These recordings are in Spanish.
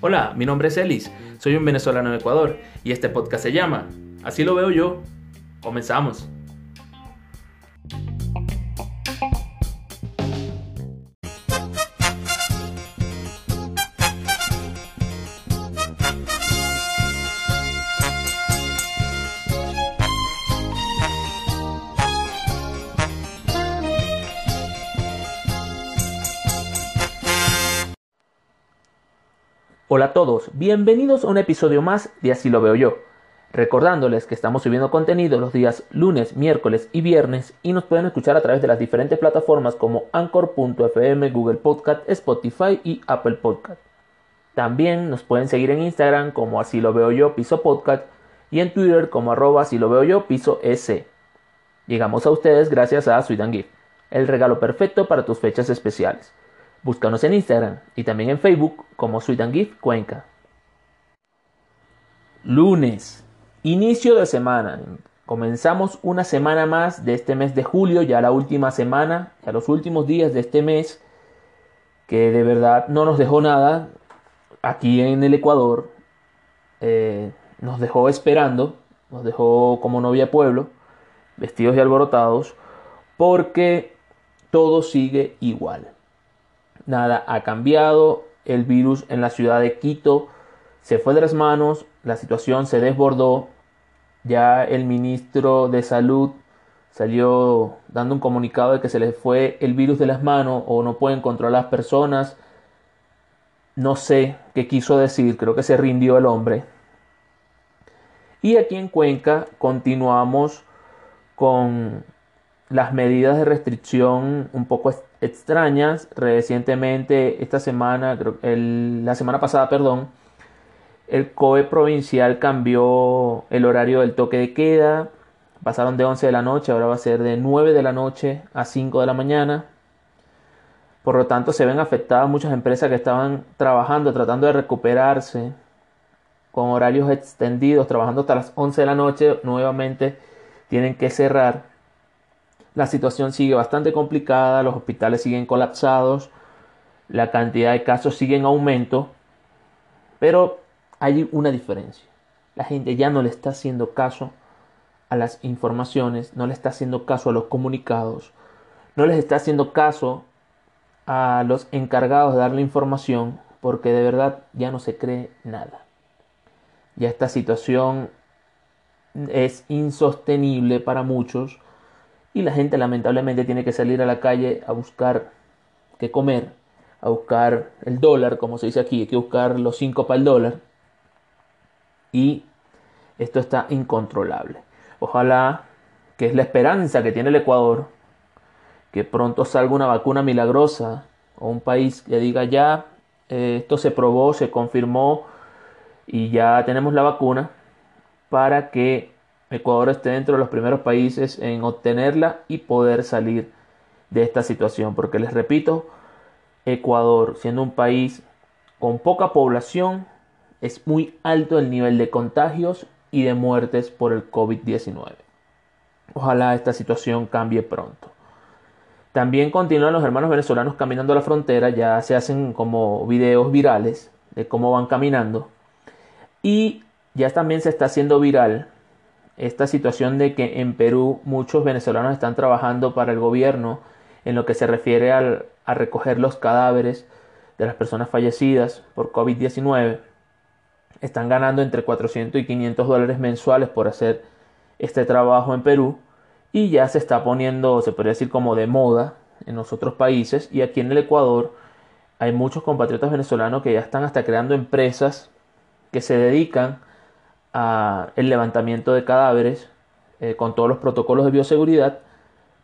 Hola, mi nombre es Elis, soy un venezolano de Ecuador y este podcast se llama Así lo veo yo. Comenzamos. Bienvenidos a un episodio más de Así lo veo yo. Recordándoles que estamos subiendo contenido los días lunes, miércoles y viernes y nos pueden escuchar a través de las diferentes plataformas como Anchor.fm, Google Podcast, Spotify y Apple Podcast. También nos pueden seguir en Instagram como Así lo veo yo, piso podcast y en Twitter como arroba Así lo veo yo, piso S. Llegamos a ustedes gracias a Sweet Gift, el regalo perfecto para tus fechas especiales. Búscanos en Instagram y también en Facebook como Sweet and Gift Cuenca. Lunes, inicio de semana. Comenzamos una semana más de este mes de julio, ya la última semana, ya los últimos días de este mes, que de verdad no nos dejó nada aquí en el Ecuador. Eh, nos dejó esperando, nos dejó como novia pueblo, vestidos y alborotados, porque todo sigue igual nada ha cambiado, el virus en la ciudad de Quito se fue de las manos, la situación se desbordó, ya el ministro de salud salió dando un comunicado de que se le fue el virus de las manos o no pueden controlar las personas. No sé qué quiso decir, creo que se rindió el hombre. Y aquí en Cuenca continuamos con las medidas de restricción un poco extrañas. Recientemente, esta semana, la semana pasada, perdón, el COE provincial cambió el horario del toque de queda. Pasaron de 11 de la noche, ahora va a ser de 9 de la noche a 5 de la mañana. Por lo tanto, se ven afectadas muchas empresas que estaban trabajando, tratando de recuperarse con horarios extendidos, trabajando hasta las 11 de la noche, nuevamente tienen que cerrar la situación sigue bastante complicada, los hospitales siguen colapsados, la cantidad de casos sigue en aumento, pero hay una diferencia. La gente ya no le está haciendo caso a las informaciones, no le está haciendo caso a los comunicados, no les está haciendo caso a los encargados de darle información, porque de verdad ya no se cree nada. Ya esta situación es insostenible para muchos y la gente lamentablemente tiene que salir a la calle a buscar qué comer, a buscar el dólar, como se dice aquí, hay que buscar los 5 para el dólar. Y esto está incontrolable. Ojalá que es la esperanza que tiene el Ecuador, que pronto salga una vacuna milagrosa o un país que diga ya, eh, esto se probó, se confirmó y ya tenemos la vacuna para que Ecuador esté dentro de los primeros países en obtenerla y poder salir de esta situación. Porque les repito, Ecuador, siendo un país con poca población, es muy alto el nivel de contagios y de muertes por el COVID-19. Ojalá esta situación cambie pronto. También continúan los hermanos venezolanos caminando a la frontera, ya se hacen como videos virales de cómo van caminando. Y ya también se está haciendo viral esta situación de que en Perú muchos venezolanos están trabajando para el gobierno en lo que se refiere al, a recoger los cadáveres de las personas fallecidas por COVID-19. Están ganando entre 400 y 500 dólares mensuales por hacer este trabajo en Perú y ya se está poniendo, se podría decir, como de moda en los otros países y aquí en el Ecuador hay muchos compatriotas venezolanos que ya están hasta creando empresas que se dedican el levantamiento de cadáveres eh, con todos los protocolos de bioseguridad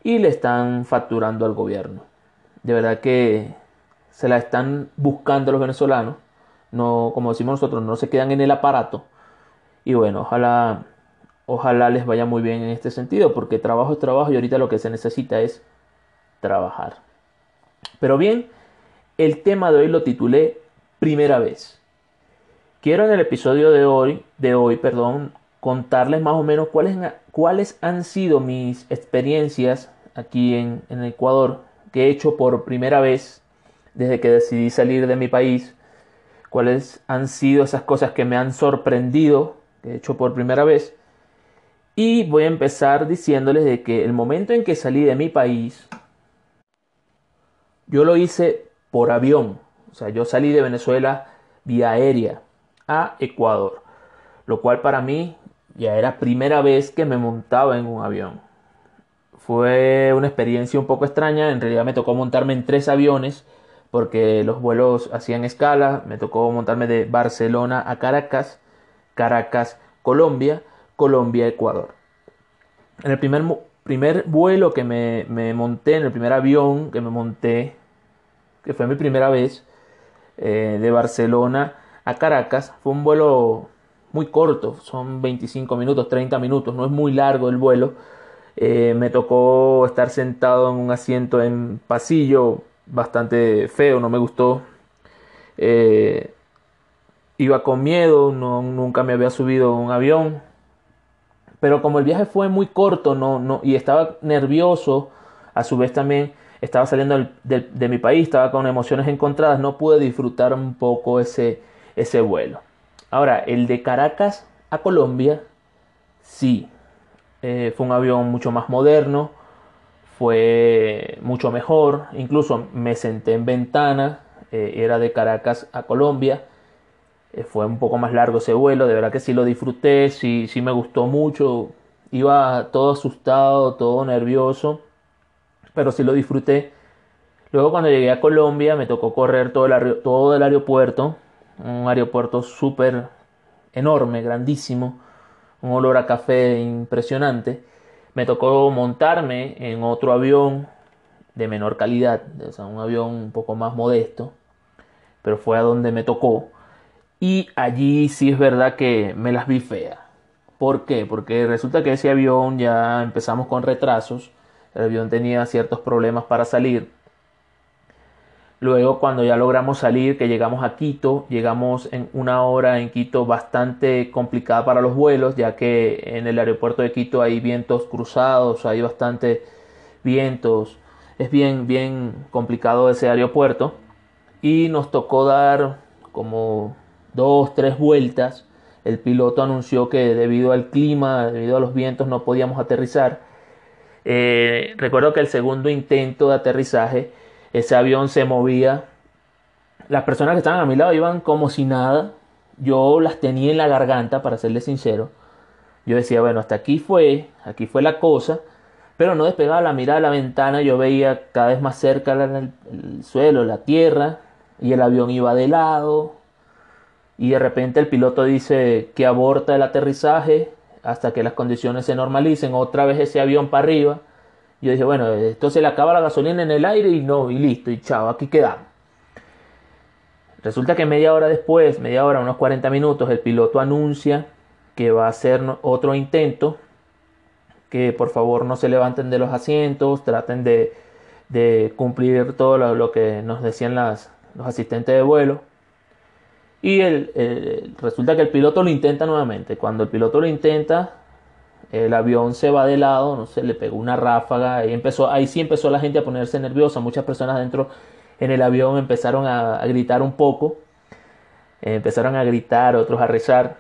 y le están facturando al gobierno. De verdad que se la están buscando los venezolanos, no como decimos nosotros, no se quedan en el aparato. Y bueno, ojalá ojalá les vaya muy bien en este sentido, porque trabajo es trabajo y ahorita lo que se necesita es trabajar. Pero bien, el tema de hoy lo titulé Primera vez. Quiero en el episodio de hoy, de hoy perdón, contarles más o menos cuáles, cuáles han sido mis experiencias aquí en, Ecuador, que he hecho por primera vez desde que decidí salir de mi país, cuáles han sido esas cosas que me han sorprendido, que he hecho por primera vez. Y voy a empezar diciéndoles de que el momento en que salí de mi país, yo lo hice por avión. O sea, yo salí de Venezuela vía aérea a Ecuador, lo cual para mí ya era primera vez que me montaba en un avión. Fue una experiencia un poco extraña, en realidad me tocó montarme en tres aviones porque los vuelos hacían escala, me tocó montarme de Barcelona a Caracas, Caracas, Colombia, Colombia, Ecuador. En el primer, primer vuelo que me, me monté, en el primer avión que me monté, que fue mi primera vez, eh, de Barcelona Caracas, fue un vuelo muy corto, son 25 minutos, 30 minutos, no es muy largo el vuelo. Eh, me tocó estar sentado en un asiento en pasillo bastante feo, no me gustó. Eh, iba con miedo, no, nunca me había subido un avión. Pero como el viaje fue muy corto no, no, y estaba nervioso, a su vez también estaba saliendo de, mi país, estaba con emociones encontradas, no pude disfrutar un poco ese, ese vuelo. Ahora, el de Caracas a Colombia, sí, eh, fue un avión mucho más moderno, fue mucho mejor, incluso me senté en ventana, eh, era de Caracas a Colombia, eh, fue un poco más largo ese vuelo, de verdad que sí lo disfruté, sí, sí me gustó mucho, iba todo asustado, todo nervioso, pero sí lo disfruté. Luego cuando llegué a Colombia me tocó correr todo el, todo el aeropuerto, un aeropuerto súper enorme, grandísimo, un olor a café impresionante. Me tocó montarme en otro avión de menor calidad, o sea, un avión un poco más modesto, pero fue a donde me tocó. Y allí sí es verdad que me las vi feas. ¿Por qué? Porque resulta que ese avión ya empezamos con retrasos, el avión tenía ciertos problemas para salir Luego cuando ya logramos salir, que llegamos a Quito, llegamos en una hora en Quito bastante complicada para los vuelos, ya que en el aeropuerto de Quito hay vientos cruzados, hay bastante vientos, es bien, bien complicado ese aeropuerto. Y nos tocó dar como dos, tres vueltas. El piloto anunció que debido al clima, debido a los vientos, no podíamos aterrizar. Eh, recuerdo que el segundo intento de aterrizaje ese avión se movía. Las personas que estaban a mi lado iban como si nada. Yo las tenía en la garganta, para serles sincero. Yo decía, bueno, hasta aquí fue, aquí fue la cosa, pero no despegaba la mirada de la ventana. Yo veía cada vez más cerca el, el suelo, la tierra, y el avión iba de lado. Y de repente el piloto dice que aborta el aterrizaje hasta que las condiciones se normalicen. Otra vez ese avión para arriba. Yo dije, bueno, entonces le acaba la gasolina en el aire y no, y listo, y chao, aquí quedamos. Resulta que media hora después, media hora, unos 40 minutos, el piloto anuncia que va a hacer otro intento, que por favor no se levanten de los asientos, traten de, cumplir todo lo, que nos decían las, los asistentes de vuelo. Y el, resulta que el piloto lo intenta nuevamente. Cuando el piloto lo intenta, el avión se va de lado, no sé, le pegó una ráfaga, ahí, empezó, ahí sí empezó la gente a ponerse nerviosa, muchas personas dentro en el avión empezaron a, gritar un poco, empezaron a gritar, otros a rezar,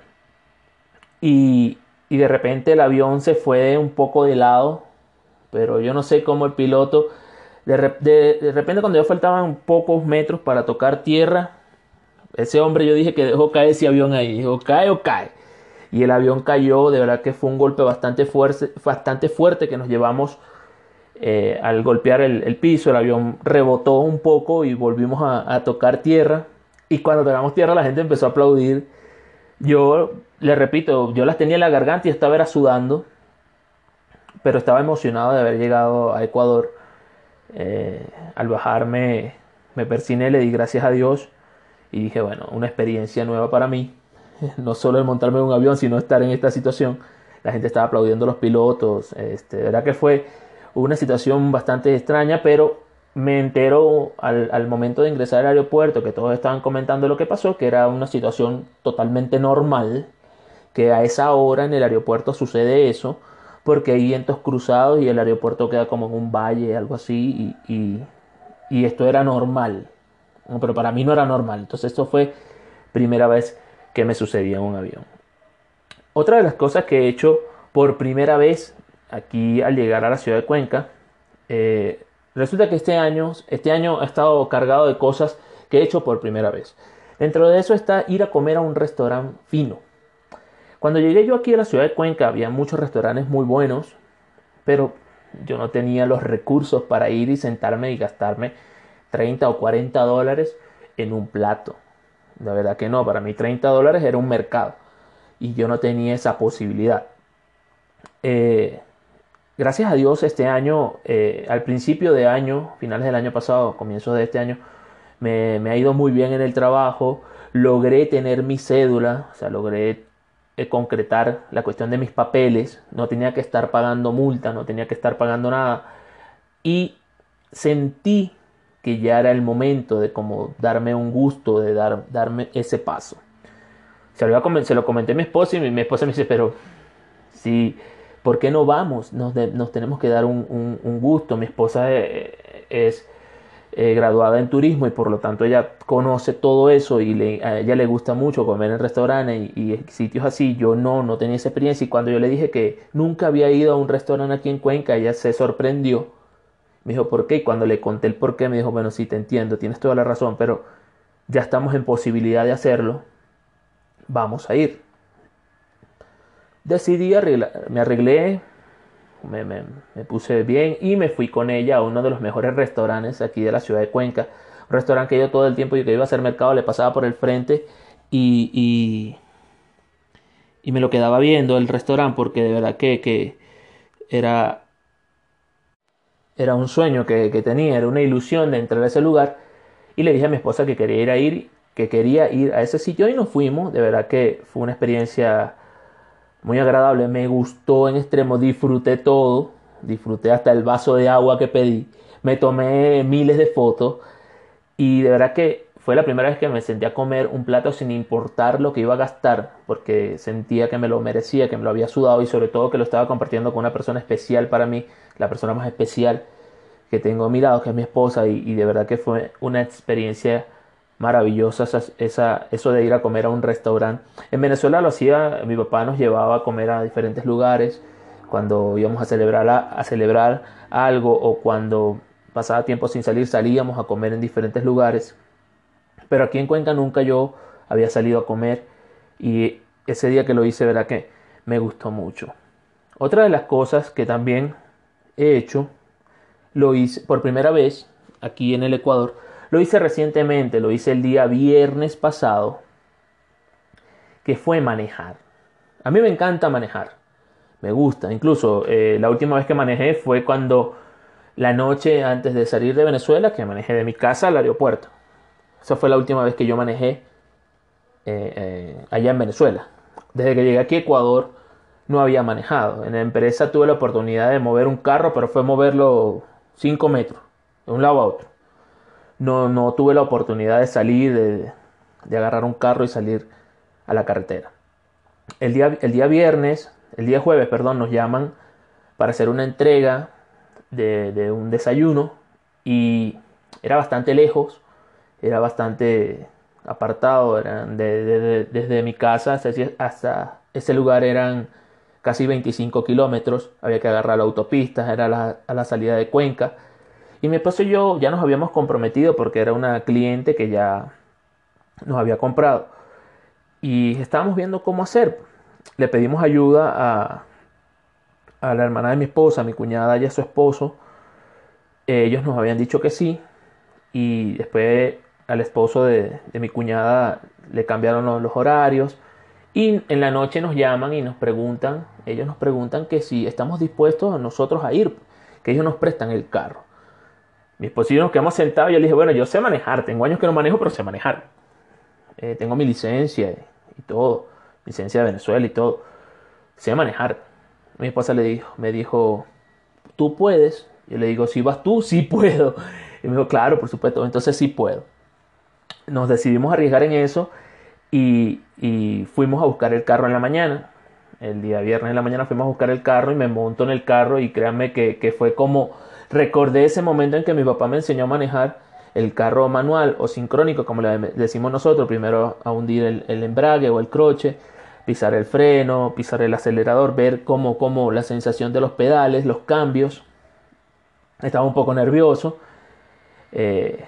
y, de repente el avión se fue un poco de lado, pero yo no sé cómo el piloto, de, de repente cuando ya faltaban pocos metros para tocar tierra, ese hombre yo dije que dejó caer ese avión ahí, dijo cae o cae y el avión cayó, de verdad que fue un golpe bastante fuerte, bastante fuerte que nos llevamos eh, al golpear el, piso, el avión rebotó un poco y volvimos a, tocar tierra y cuando tocamos tierra la gente empezó a aplaudir. Yo, le repito, yo las tenía en la garganta y estaba era sudando, pero estaba emocionado de haber llegado a Ecuador. Eh, al bajarme me persiné, le di gracias a Dios y dije, bueno, una experiencia nueva para mí. no solo el montarme en un avión, sino estar en esta situación. La gente estaba aplaudiendo a los pilotos. Este, de verdad que fue una situación bastante extraña, pero me entero al, al, momento de ingresar al aeropuerto que todos estaban comentando lo que pasó, que era una situación totalmente normal, que a esa hora en el aeropuerto sucede eso, porque hay vientos cruzados y el aeropuerto queda como en un valle, algo así, y, y, esto era normal. Pero para mí no era normal. Entonces esto fue primera vez que me sucedía en un avión. Otra de las cosas que he hecho por primera vez aquí al llegar a la ciudad de Cuenca, eh, resulta que este año, este año ha estado cargado de cosas que he hecho por primera vez. Dentro de eso está ir a comer a un restaurante fino. Cuando llegué yo aquí a la ciudad de Cuenca había muchos restaurantes muy buenos, pero yo no tenía los recursos para ir y sentarme y gastarme 30 o 40 dólares en un plato. La verdad que no, para mí 30 dólares era un mercado y yo no tenía esa posibilidad. Eh, gracias a Dios este año, eh, al principio de año, finales del año pasado, comienzos de este año, me, ha ido muy bien en el trabajo, logré tener mi cédula, o sea, logré eh, concretar la cuestión de mis papeles, no tenía que estar pagando multa, no tenía que estar pagando nada. Y sentí que ya era el momento de como darme un gusto, de dar, darme ese paso. Se lo, se lo comenté a mi esposa y mi, esposa me dice, pero si, ¿por qué no vamos? Nos, nos tenemos que dar un, un, gusto. Mi esposa eh, es eh, graduada en turismo y por lo tanto ella conoce todo eso y le, a ella le gusta mucho comer en restaurantes y, y, sitios así. Yo no, no tenía esa experiencia y cuando yo le dije que nunca había ido a un restaurante aquí en Cuenca, ella se sorprendió me dijo, ¿por qué? Y cuando le conté el por qué, me dijo, bueno, sí, te entiendo, tienes toda la razón, pero ya estamos en posibilidad de hacerlo, vamos a ir. Decidí arreglar, me arreglé, me, puse bien y me fui con ella a uno de los mejores restaurantes aquí de la ciudad de Cuenca. Un restaurante que yo todo el tiempo que iba a hacer mercado le pasaba por el frente y, y, y me lo quedaba viendo el restaurante porque de verdad que, que era era un sueño que, tenía, era una ilusión de entrar a ese lugar. Y le dije a mi esposa que quería ir a ir, que quería ir a ese sitio y nos fuimos. De verdad que fue una experiencia muy agradable, me gustó en extremo, disfruté todo, disfruté hasta el vaso de agua que pedí, me tomé miles de fotos y de verdad que fue la primera vez que me sentí a comer un plato sin importar lo que iba a gastar, porque sentía que me lo merecía, que me lo había sudado y sobre todo que lo estaba compartiendo con una persona especial para mí, la persona más especial que tengo a mi lado, que es mi esposa, y, de verdad que fue una experiencia maravillosa esa, eso de ir a comer a un restaurante. En Venezuela lo hacía, mi papá nos llevaba a comer a diferentes lugares cuando íbamos a celebrar, a, celebrar algo o cuando pasaba tiempo sin salir salíamos a comer en diferentes lugares. Pero aquí en Cuenca nunca yo había salido a comer y ese día que lo hice, verdad que me gustó mucho. Otra de las cosas que también he hecho, lo hice por primera vez aquí en el Ecuador, lo hice recientemente, lo hice el día viernes pasado, que fue manejar. A mí me encanta manejar, me gusta, incluso eh, la última vez que manejé fue cuando la noche antes de salir de Venezuela, que manejé de mi casa al aeropuerto. Esa fue la última vez que yo manejé eh, eh, allá en Venezuela. Desde que llegué aquí a Ecuador, no había manejado. En la empresa tuve la oportunidad de mover un carro, pero fue moverlo 5 metros, de un lado a otro. No, no tuve la oportunidad de salir, de, de, agarrar un carro y salir a la carretera. El día, el día viernes, el día jueves, perdón, nos llaman para hacer una entrega de, de un desayuno y era bastante lejos, era bastante apartado, eran de, desde mi casa hasta, ese lugar eran casi 25 kilómetros, había que agarrar la autopista, era a la salida de Cuenca. Y mi esposo y yo ya nos habíamos comprometido porque era una cliente que ya nos había comprado. Y estábamos viendo cómo hacer. Le pedimos ayuda a, a la hermana de mi esposa, a mi cuñada y a su esposo. Ellos nos habían dicho que sí. Y después al esposo de, mi cuñada le cambiaron los, los horarios y en la noche nos llaman y nos preguntan, ellos nos preguntan que si estamos dispuestos nosotros a ir, que ellos nos prestan el carro. Mi esposo y yo nos quedamos sentados y yo le dije, bueno, yo sé manejar, tengo años que no manejo, pero sé manejar. Eh, tengo mi licencia y todo, licencia de Venezuela y todo. Sé manejar. Mi esposa le dijo, me dijo, tú puedes. Yo le digo, si vas tú, sí puedo. Y me dijo, claro, por supuesto, entonces sí puedo. Nos decidimos arriesgar en eso y, fuimos a buscar el carro en la mañana. El día viernes en la mañana fuimos a buscar el carro y me monto en el carro y créanme que, fue como recordé ese momento en que mi papá me enseñó a manejar el carro manual o sincrónico, como le decimos nosotros, primero a hundir el, embrague o el croche, pisar el freno, pisar el acelerador, ver cómo, cómo la sensación de los pedales, los cambios. Estaba un poco nervioso. Eh,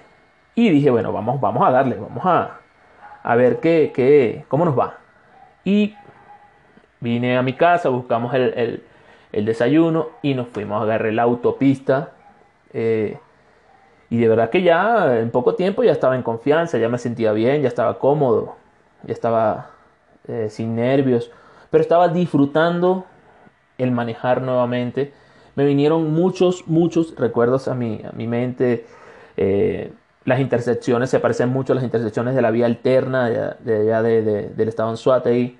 y dije, bueno, vamos, vamos a darle, vamos a, a ver qué, qué, cómo nos va. Y vine a mi casa, buscamos el, desayuno y nos fuimos a agarrar la autopista. Eh, y de verdad que ya en poco tiempo ya estaba en confianza, ya me sentía bien, ya estaba cómodo, ya estaba eh, sin nervios, pero estaba disfrutando el manejar nuevamente. Me vinieron muchos, muchos recuerdos a mi, a mi mente. Eh, las intersecciones se parecen mucho a las intersecciones de la vía alterna de, allá del estado en Suatei.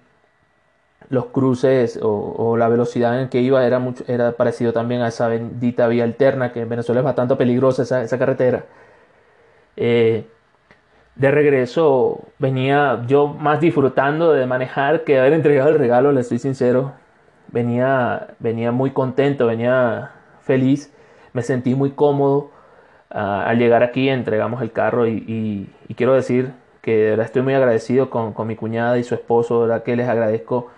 Los cruces o, la velocidad en que iba era, mucho, era parecido también a esa bendita vía alterna, que en Venezuela es bastante peligrosa esa, carretera. Eh, de regreso venía yo más disfrutando de manejar que haber entregado el regalo, le estoy sincero. Venía, venía muy contento, venía feliz, me sentí muy cómodo al llegar aquí entregamos el carro y, quiero decir que de verdad estoy muy agradecido con, mi cuñada y su esposo, de verdad que les agradezco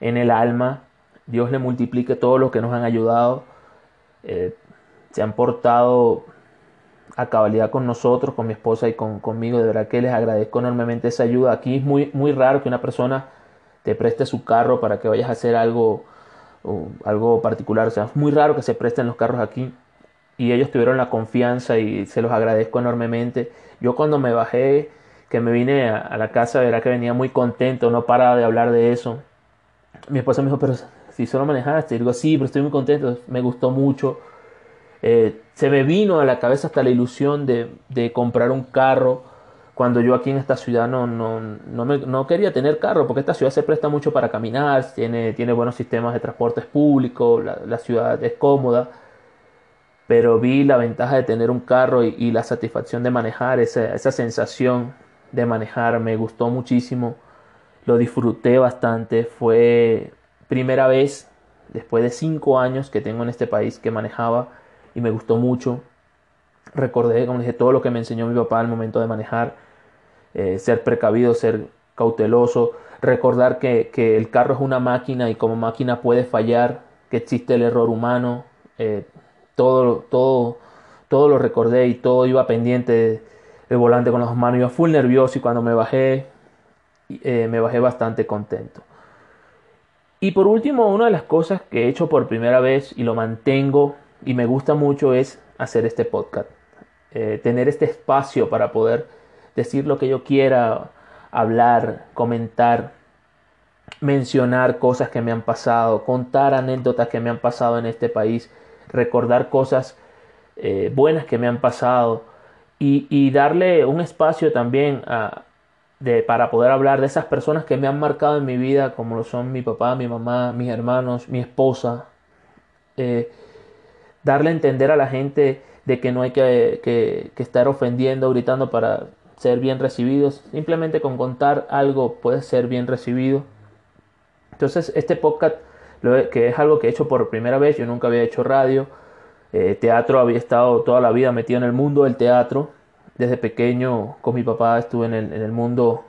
en el alma. Dios le multiplique todo lo que nos han ayudado. Eh, se han portado a cabalidad con nosotros, con mi esposa y con, conmigo. De verdad que les agradezco enormemente esa ayuda. Aquí es muy, muy raro que una persona te preste su carro para que vayas a hacer algo, algo particular. O sea, es muy raro que se presten los carros aquí y ellos tuvieron la confianza y se los agradezco enormemente. Yo cuando me bajé, que me vine a, la casa, verá que venía muy contento, no paraba de hablar de eso. Mi esposa me dijo, pero si solo manejaste, y digo, sí, pero estoy muy contento, me gustó mucho. Eh, se me vino a la cabeza hasta la ilusión de, de, comprar un carro cuando yo aquí en esta ciudad no, no, no, me, no, quería tener carro, porque esta ciudad se presta mucho para caminar, tiene, tiene buenos sistemas de transportes públicos, la, la ciudad es cómoda pero vi la ventaja de tener un carro y, la satisfacción de manejar, esa, esa, sensación de manejar me gustó muchísimo, lo disfruté bastante, fue primera vez después de cinco años que tengo en este país que manejaba y me gustó mucho. Recordé, como dije, todo lo que me enseñó mi papá al momento de manejar, eh, ser precavido, ser cauteloso, recordar que, que, el carro es una máquina y como máquina puede fallar, que existe el error humano. Eh, todo, todo, todo lo recordé y todo iba pendiente del volante con las manos. Iba full nervioso y cuando me bajé, eh, me bajé bastante contento. Y por último, una de las cosas que he hecho por primera vez y lo mantengo y me gusta mucho es hacer este podcast. Eh, tener este espacio para poder decir lo que yo quiera, hablar, comentar, mencionar cosas que me han pasado, contar anécdotas que me han pasado en este país recordar cosas eh, buenas que me han pasado y, darle un espacio también para poder hablar de esas personas que me han marcado en mi vida, como lo son mi papá, mi mamá, mis hermanos, mi esposa. Eh, darle a entender a la gente de que no hay que, que, que, estar ofendiendo, gritando para ser bien recibidos. Simplemente con contar algo puede ser bien recibido. Entonces este podcast que es algo que he hecho por primera vez, yo nunca había hecho radio, eh, teatro, había estado toda la vida metido en el mundo del teatro, desde pequeño con mi papá estuve en el, mundo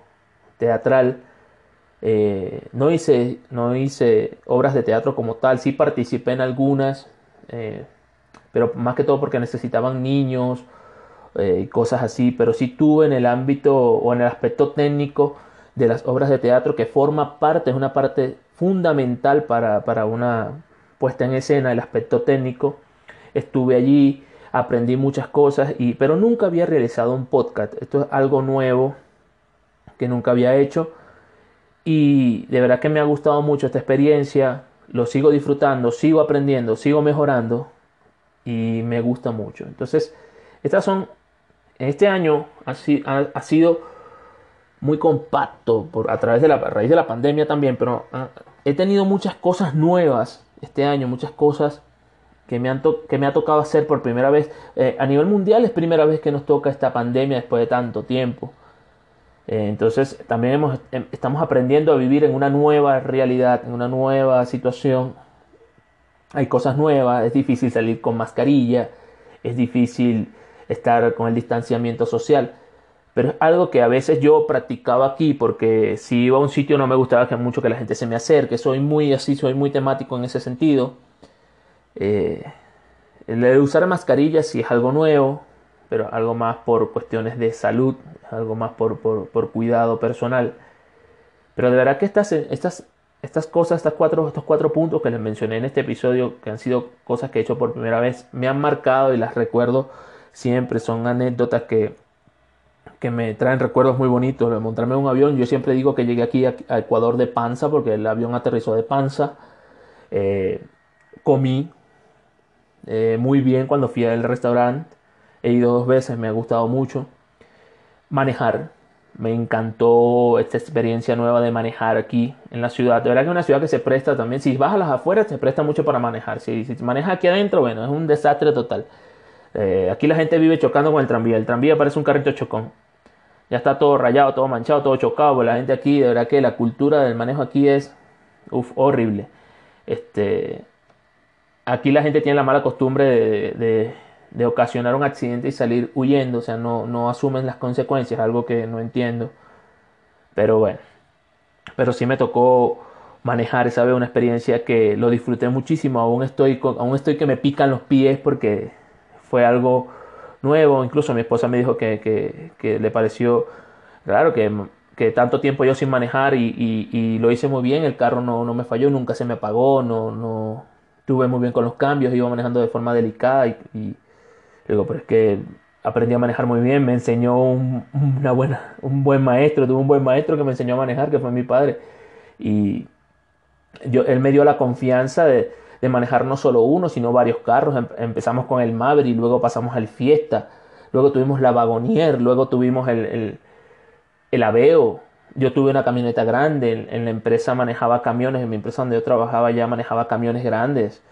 teatral, eh, no, hice, no hice obras de teatro como tal, sí participé en algunas, eh, pero más que todo porque necesitaban niños y cosas así, pero sí tuve en el ámbito o en el aspecto técnico de las obras de teatro que forma parte, es una parte fundamental para, una puesta en escena, el aspecto técnico. Estuve allí, aprendí muchas cosas, y, pero nunca había realizado un podcast. Esto es algo nuevo que nunca había hecho. Y de verdad que me ha gustado mucho esta experiencia. Lo sigo disfrutando, sigo aprendiendo, sigo mejorando. Y me gusta mucho. Entonces, estas son, este año ha, ha sido muy compacto por, a través de la raíz de la pandemia también, pero ah, he tenido muchas cosas nuevas este año, muchas cosas que me, han que me ha tocado hacer por primera vez. Eh, a nivel mundial es primera vez que nos toca esta pandemia después de tanto tiempo. Eh, entonces también hemos, em, estamos aprendiendo a vivir en una nueva realidad, en una nueva situación. Hay cosas nuevas, es difícil salir con mascarilla, es difícil estar con el distanciamiento social. Pero es algo que a veces yo practicaba aquí porque si iba a un sitio no me gustaba que mucho que la gente se me acerque. Soy muy así, soy muy temático en ese sentido. Eh, el de usar mascarillas sí es algo nuevo, pero algo más por cuestiones de salud, algo más por, por, cuidado personal. Pero de verdad que estas, estas, estas cosas, estas cuatro, estos cuatro puntos que les mencioné en este episodio, que han sido cosas que he hecho por primera vez, me han marcado y las recuerdo siempre. Son anécdotas que, que me traen recuerdos muy bonitos. De montarme en un avión, yo siempre digo que llegué aquí a, Ecuador de panza, porque el avión aterrizó de panza. Eh, comí eh, muy bien cuando fui al restaurante. He ido dos veces, me ha gustado mucho. Manejar. Me encantó esta experiencia nueva de manejar aquí en la ciudad. De verdad que es una ciudad que se presta también. Si vas a las afueras, se presta mucho para manejar. Si, si manejas aquí adentro, bueno, es un desastre total. Eh, aquí la gente vive chocando con el tranvía. El tranvía parece un carrito chocón. Ya está todo rayado, todo manchado, todo chocado. Pues la gente aquí, de verdad que la cultura del manejo aquí es horrible. Este, aquí la gente tiene la mala costumbre de, de, ocasionar un accidente y salir huyendo. O sea, no, no asumen las consecuencias, algo que no entiendo. Pero bueno, pero sí me tocó manejar esa vez una experiencia que lo disfruté muchísimo. Aún estoy, aún estoy que me pican los pies porque fue algo nuevo. Incluso mi esposa me dijo que, le pareció raro que, que, tanto tiempo yo sin manejar y, lo hice muy bien. El carro no, no, me falló, nunca se me apagó, no, no tuve muy bien con los cambios, iba manejando de forma delicada y, y digo, pero es que aprendí a manejar muy bien, me enseñó un, una buena, un buen maestro, tuve un buen maestro que me enseñó a manejar, que fue mi padre. Y yo, él me dio la confianza de, de manejar no solo uno, sino varios carros. Em, empezamos con el Maverick, luego pasamos al Fiesta, luego tuvimos la Vagonier, luego tuvimos el, el, Aveo. Yo tuve una camioneta grande, en, la empresa manejaba camiones, en mi empresa donde yo trabajaba ya manejaba camiones grandes.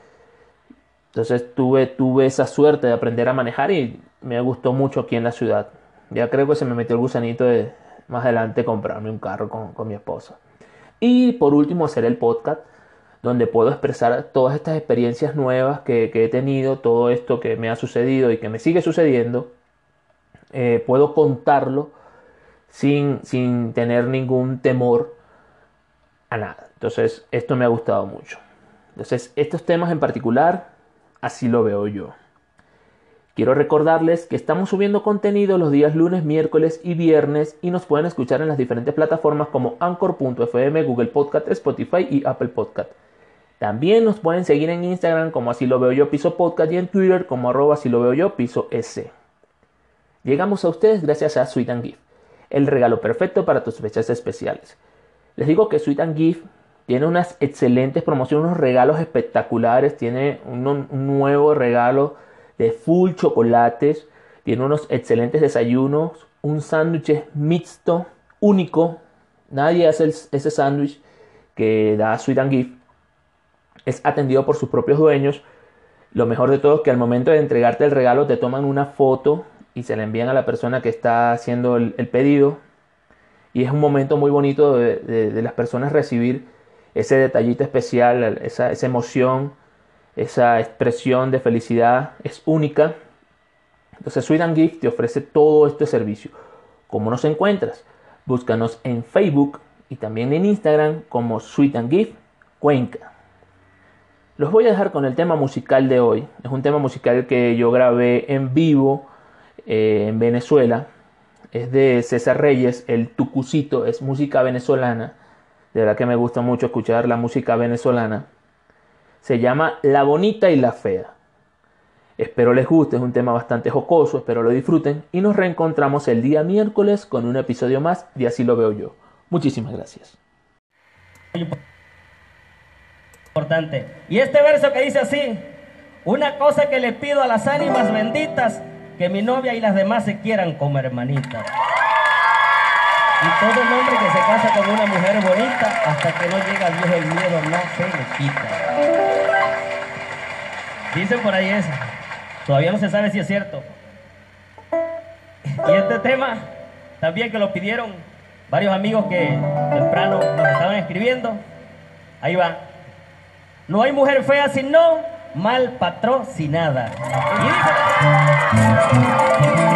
Entonces tuve, tuve esa suerte de aprender a manejar y me gustó mucho aquí en la ciudad. Ya creo que se me metió el gusanito de más adelante comprarme un carro con, con mi esposa. Y por último hacer el podcast donde puedo expresar todas estas experiencias nuevas que, he tenido, todo esto que me ha sucedido y que me sigue sucediendo, eh, puedo contarlo sin, sin tener ningún temor a nada. Entonces, esto me ha gustado mucho. Entonces, estos temas en particular, así lo veo yo. Quiero recordarles que estamos subiendo contenido los días lunes, miércoles y viernes y nos pueden escuchar en las diferentes plataformas como Anchor.fm, Google Podcast, Spotify y Apple Podcast. También nos pueden seguir en Instagram como así lo veo yo piso podcast y en Twitter como arroba así lo veo yo piso s. Llegamos a ustedes gracias a Sweet and Gift, el regalo perfecto para tus fechas especiales. Les digo que Sweet and Gift tiene unas excelentes promociones, unos regalos espectaculares, tiene un, nuevo regalo de full chocolates, tiene unos excelentes desayunos, un sándwich mixto, único, nadie hace ese sándwich que da Sweet and Gift es atendido por sus propios dueños. Lo mejor de todo es que al momento de entregarte el regalo te toman una foto y se la envían a la persona que está haciendo el, pedido. Y es un momento muy bonito de, las personas recibir ese detallito especial, esa, esa emoción, esa expresión de felicidad es única. Entonces Sweet and Gift te ofrece todo este servicio. ¿Cómo nos encuentras? Búscanos en Facebook y también en Instagram como Sweet and Gift Cuenca. Los voy a dejar con el tema musical de hoy. Es un tema musical que yo grabé en vivo eh, en Venezuela. Es de César Reyes, el Tucucito, es música venezolana. De verdad que me gusta mucho escuchar la música venezolana. Se llama La Bonita y la Fea. Espero les guste, es un tema bastante jocoso, espero lo disfruten y nos reencontramos el día miércoles con un episodio más de Así lo veo yo. Muchísimas gracias. Y este verso que dice así, una cosa que le pido a las ánimas benditas, que mi novia y las demás se quieran como hermanitas. Y todo hombre que se casa con una mujer bonita, hasta que no llega al viejo el miedo no se le quita. Dicen por ahí eso. Todavía no se sabe si es cierto. Y este tema, también que lo pidieron varios amigos que temprano nos estaban escribiendo. Ahí va. No hay mujer fea sino mal patrocinada. Y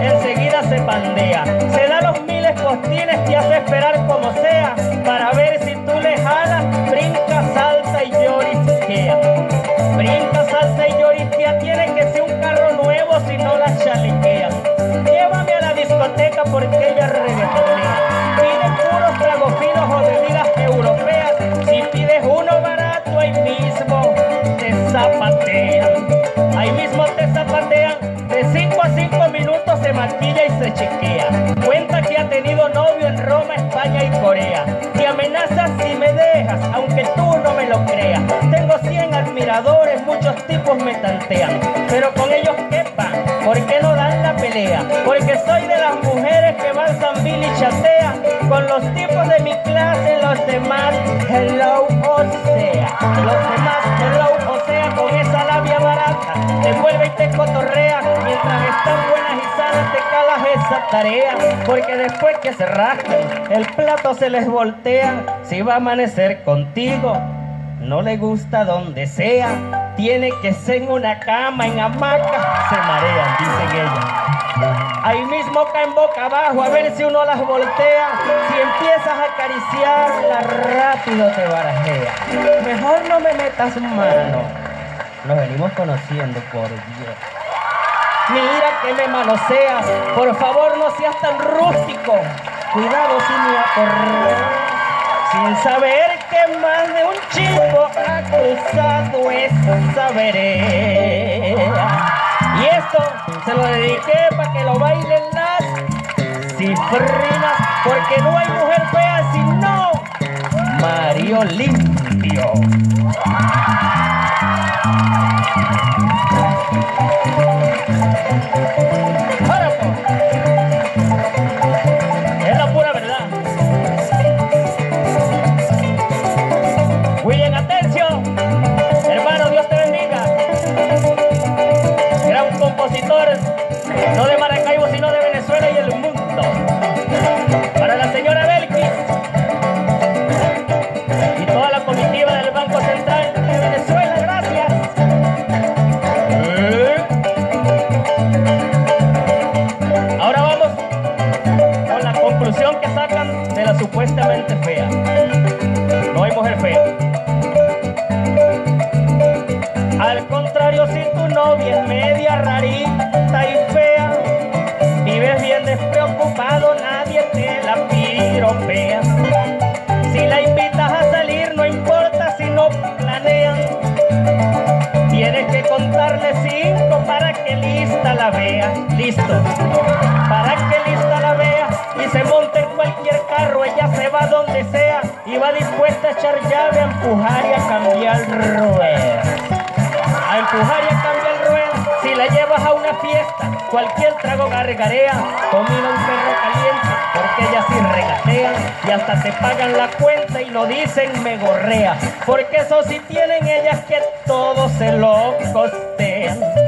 enseguida se pandea. Se da los miles postines, te hace esperar como sea, para ver si tú le jalas, brinca, salta y llorisquea. Brinca, salta y llorisquea, tiene que ser un carro nuevo si no la chalequea. Llévame a la discoteca porque ella reggaetonea. Pide puros tragos finos o bebidas europeas. Si pides uno barato, ahí mismo te zapatean. Ahí mismo te zapatean. De 5 a 5 minutos se maquilla y se chequea. Cuenta que ha tenido novio en Roma, España y Corea. Te amenazas si me dejas, aunque tú no me lo creas. Tengo 100 admiradores, muchos tipos me tantean. Pero con ellos quepa, ¿por qué no dan la pelea? Porque soy de las mujeres que van Bill y chatea. Con los tipos de mi clase, los demás, hello, o sea. Los demás, hello, o sea, con esa labia barata. Te vuelve y te cotorrea. Mientras están buenas y te calas esa tarea. Porque después que se rascan, el plato se les voltea. Si va a amanecer contigo, no le gusta donde sea. Tiene que ser en una cama, en hamaca, se marean, dicen ellas. Ahí mismo caen boca abajo a ver si uno las voltea. Si empiezas a acariciarla, rápido te barajea. Mejor no me metas mano. Nos venimos conociendo por Dios. Mira que me manoseas. Por favor, no seas tan rústico. Cuidado si me acorreas. Sin saber que más de un chico ha cruzado esa vereda. Y esto se lo dediqué para que lo bailen las cifrinas, porque no hay mujer fea sino Mario Limpio. Y va dispuesta a echar llave, a empujar y a cambiar ruedas. A empujar y a cambiar ruedas. Si la llevas a una fiesta, cualquier trago gargarea, comida un perro caliente, porque ellas sí regatean y hasta te pagan la cuenta y no dicen me gorrea. Porque eso sí tienen ellas que todo se lo costean.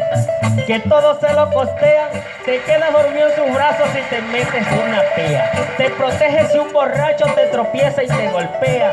Que todo se lo costean, te quedas dormido en sus brazos y te metes una pea. Te proteges si un borracho te tropieza y te golpea.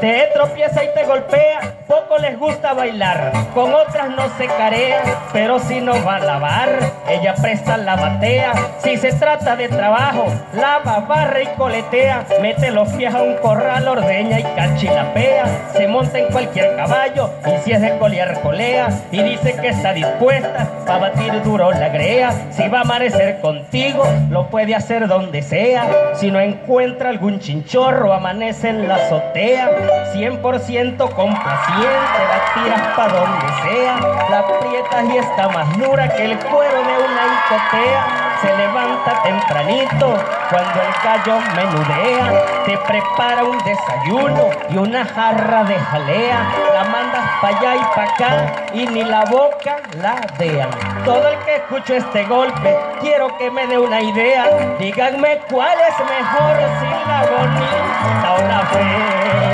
Te tropieza y te golpea, poco les gusta bailar, con otras no se carea, pero si no va a lavar, ella presta la batea. Si se trata de trabajo, lava, barra y coletea, mete los pies a un corral, ordeña y cachilapea, se monta en cualquier caballo y si es de colear colea y dice que está dispuesta para batir duro la grea. Si va a amanecer contigo, lo puede hacer donde sea. Si no encuentra algún chinchorro, amanece en la azotea. 100% complaciente, la tiras pa' donde sea. La aprietas y está más dura que el cuero de una icotea. Se levanta tempranito cuando el gallo menudea. Te prepara un desayuno y una jarra de jalea. La mandas pa' allá y pa' acá y ni la boca la dean. Todo el que escucho este golpe, quiero que me dé una idea. Díganme cuál es mejor si la bonita o la fea.